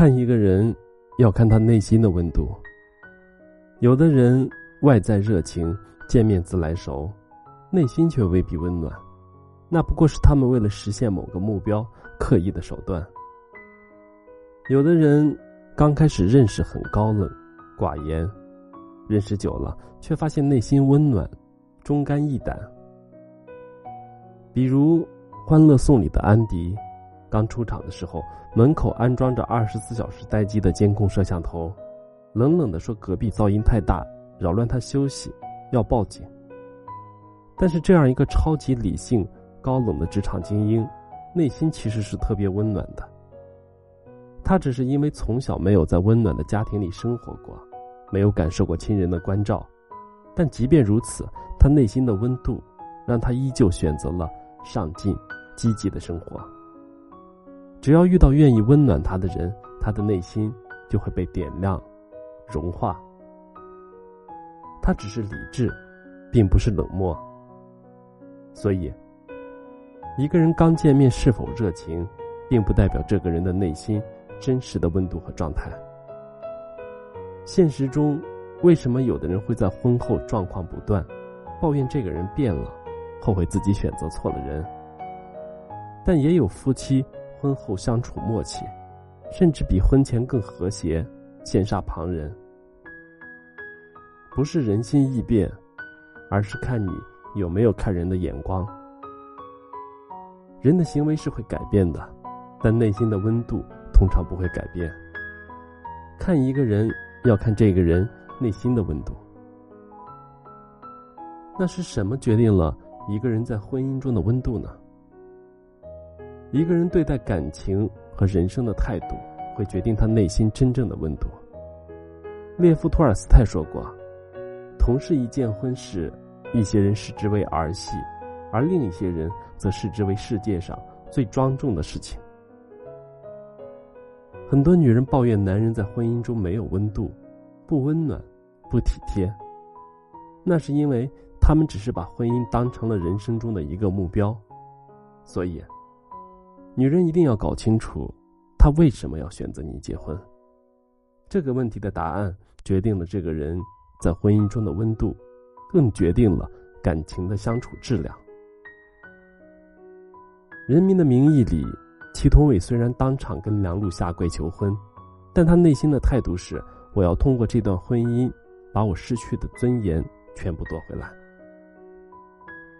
看一个人，要看他内心的温度。有的人外在热情，见面自来熟，内心却未必温暖，那不过是他们为了实现某个目标刻意的手段。有的人刚开始认识很高冷、寡言，认识久了却发现内心温暖、忠肝义胆。比如《欢乐颂》里的安迪。刚出厂的时候，门口安装着二十四小时待机的监控摄像头，冷冷的说隔壁噪音太大，扰乱他休息，要报警。但是这样一个超级理性、高冷的职场精英，内心其实是特别温暖的。他只是因为从小没有在温暖的家庭里生活过，没有感受过亲人的关照，但即便如此，他内心的温度，让他依旧选择了上进、积极的生活。只要遇到愿意温暖他的人，他的内心就会被点亮、融化。他只是理智，并不是冷漠。所以，一个人刚见面是否热情，并不代表这个人的内心真实的温度和状态。现实中，为什么有的人会在婚后状况不断，抱怨这个人变了，后悔自己选择错了人？但也有夫妻。婚后相处默契，甚至比婚前更和谐，羡煞旁人。不是人心易变，而是看你有没有看人的眼光。人的行为是会改变的，但内心的温度通常不会改变。看一个人，要看这个人内心的温度。那是什么决定了一个人在婚姻中的温度呢？一个人对待感情和人生的态度，会决定他内心真正的温度。列夫·托尔斯泰说过：“同是一件婚事，一些人视之为儿戏，而另一些人则视之为世界上最庄重的事情。”很多女人抱怨男人在婚姻中没有温度，不温暖，不体贴，那是因为他们只是把婚姻当成了人生中的一个目标，所以。女人一定要搞清楚，她为什么要选择你结婚。这个问题的答案决定了这个人在婚姻中的温度，更决定了感情的相处质量。《人民的名义》里，祁同伟虽然当场跟梁璐下跪求婚，但他内心的态度是：我要通过这段婚姻，把我失去的尊严全部夺回来。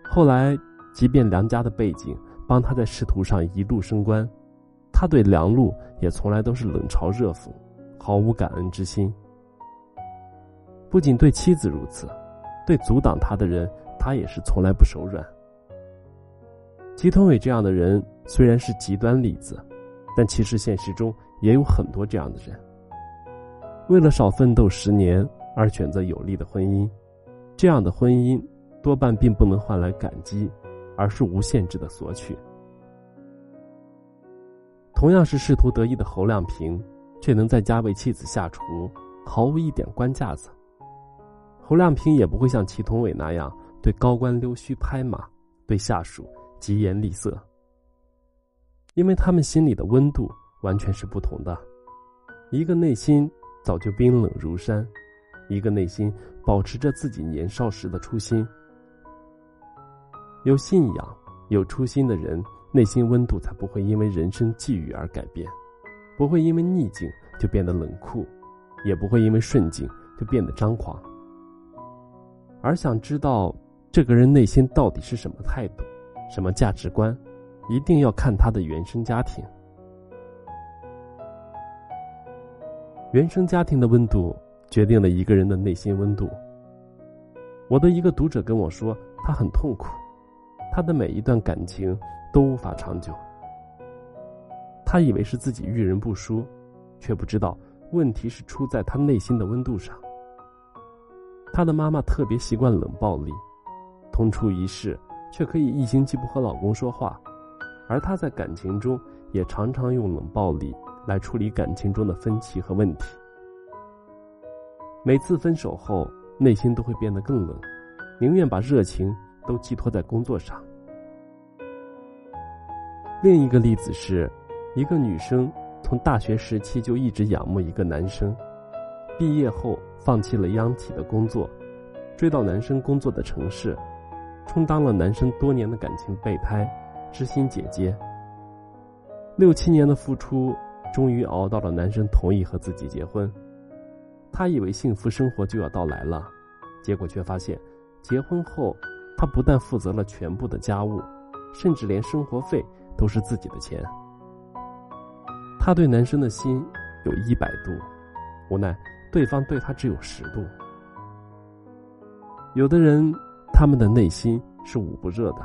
后来，即便梁家的背景。帮他在仕途上一路升官，他对梁璐也从来都是冷嘲热讽，毫无感恩之心。不仅对妻子如此，对阻挡他的人，他也是从来不手软。祁同伟这样的人虽然是极端例子，但其实现实中也有很多这样的人。为了少奋斗十年而选择有利的婚姻，这样的婚姻多半并不能换来感激。而是无限制的索取。同样是仕途得意的侯亮平，却能在家为妻子下厨，毫无一点官架子。侯亮平也不会像祁同伟那样对高官溜须拍马，对下属疾言厉色。因为他们心里的温度完全是不同的，一个内心早就冰冷如山，一个内心保持着自己年少时的初心。有信仰、有初心的人，内心温度才不会因为人生际遇而改变，不会因为逆境就变得冷酷，也不会因为顺境就变得张狂。而想知道这个人内心到底是什么态度、什么价值观，一定要看他的原生家庭。原生家庭的温度决定了一个人的内心温度。我的一个读者跟我说，他很痛苦。他的每一段感情都无法长久。他以为是自己遇人不淑，却不知道问题是出在他内心的温度上。他的妈妈特别习惯冷暴力，同处一室却可以一星期不和老公说话，而他在感情中也常常用冷暴力来处理感情中的分歧和问题。每次分手后，内心都会变得更冷，宁愿把热情。都寄托在工作上。另一个例子是，一个女生从大学时期就一直仰慕一个男生，毕业后放弃了央企的工作，追到男生工作的城市，充当了男生多年的感情备胎、知心姐姐。六七年的付出，终于熬到了男生同意和自己结婚。他以为幸福生活就要到来了，结果却发现，结婚后，他不但负责了全部的家务，甚至连生活费都是自己的钱。他对男生的心有一百度，无奈对方对他只有十度。有的人，他们的内心是捂不热的。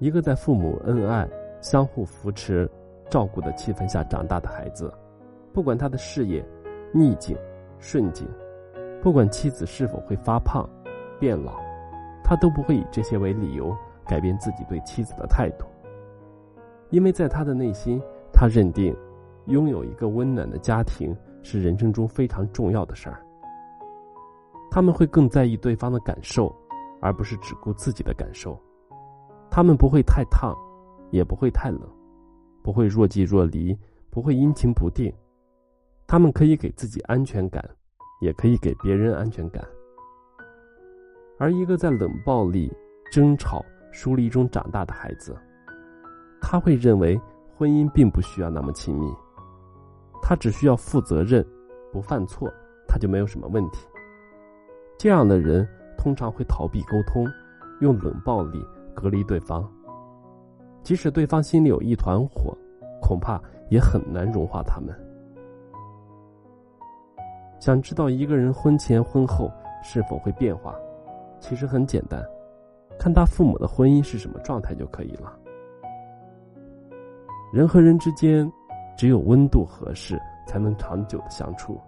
一个在父母恩爱。相互扶持、照顾的气氛下长大的孩子，不管他的事业逆境、顺境，不管妻子是否会发胖、变老，他都不会以这些为理由改变自己对妻子的态度。因为在他的内心，他认定，拥有一个温暖的家庭是人生中非常重要的事儿。他们会更在意对方的感受，而不是只顾自己的感受。他们不会太烫。也不会太冷，不会若即若离，不会阴晴不定。他们可以给自己安全感，也可以给别人安全感。而一个在冷暴力、争吵、疏离中长大的孩子，他会认为婚姻并不需要那么亲密，他只需要负责任，不犯错，他就没有什么问题。这样的人通常会逃避沟通，用冷暴力隔离对方。即使对方心里有一团火，恐怕也很难融化他们。想知道一个人婚前婚后是否会变化，其实很简单，看他父母的婚姻是什么状态就可以了。人和人之间，只有温度合适，才能长久的相处。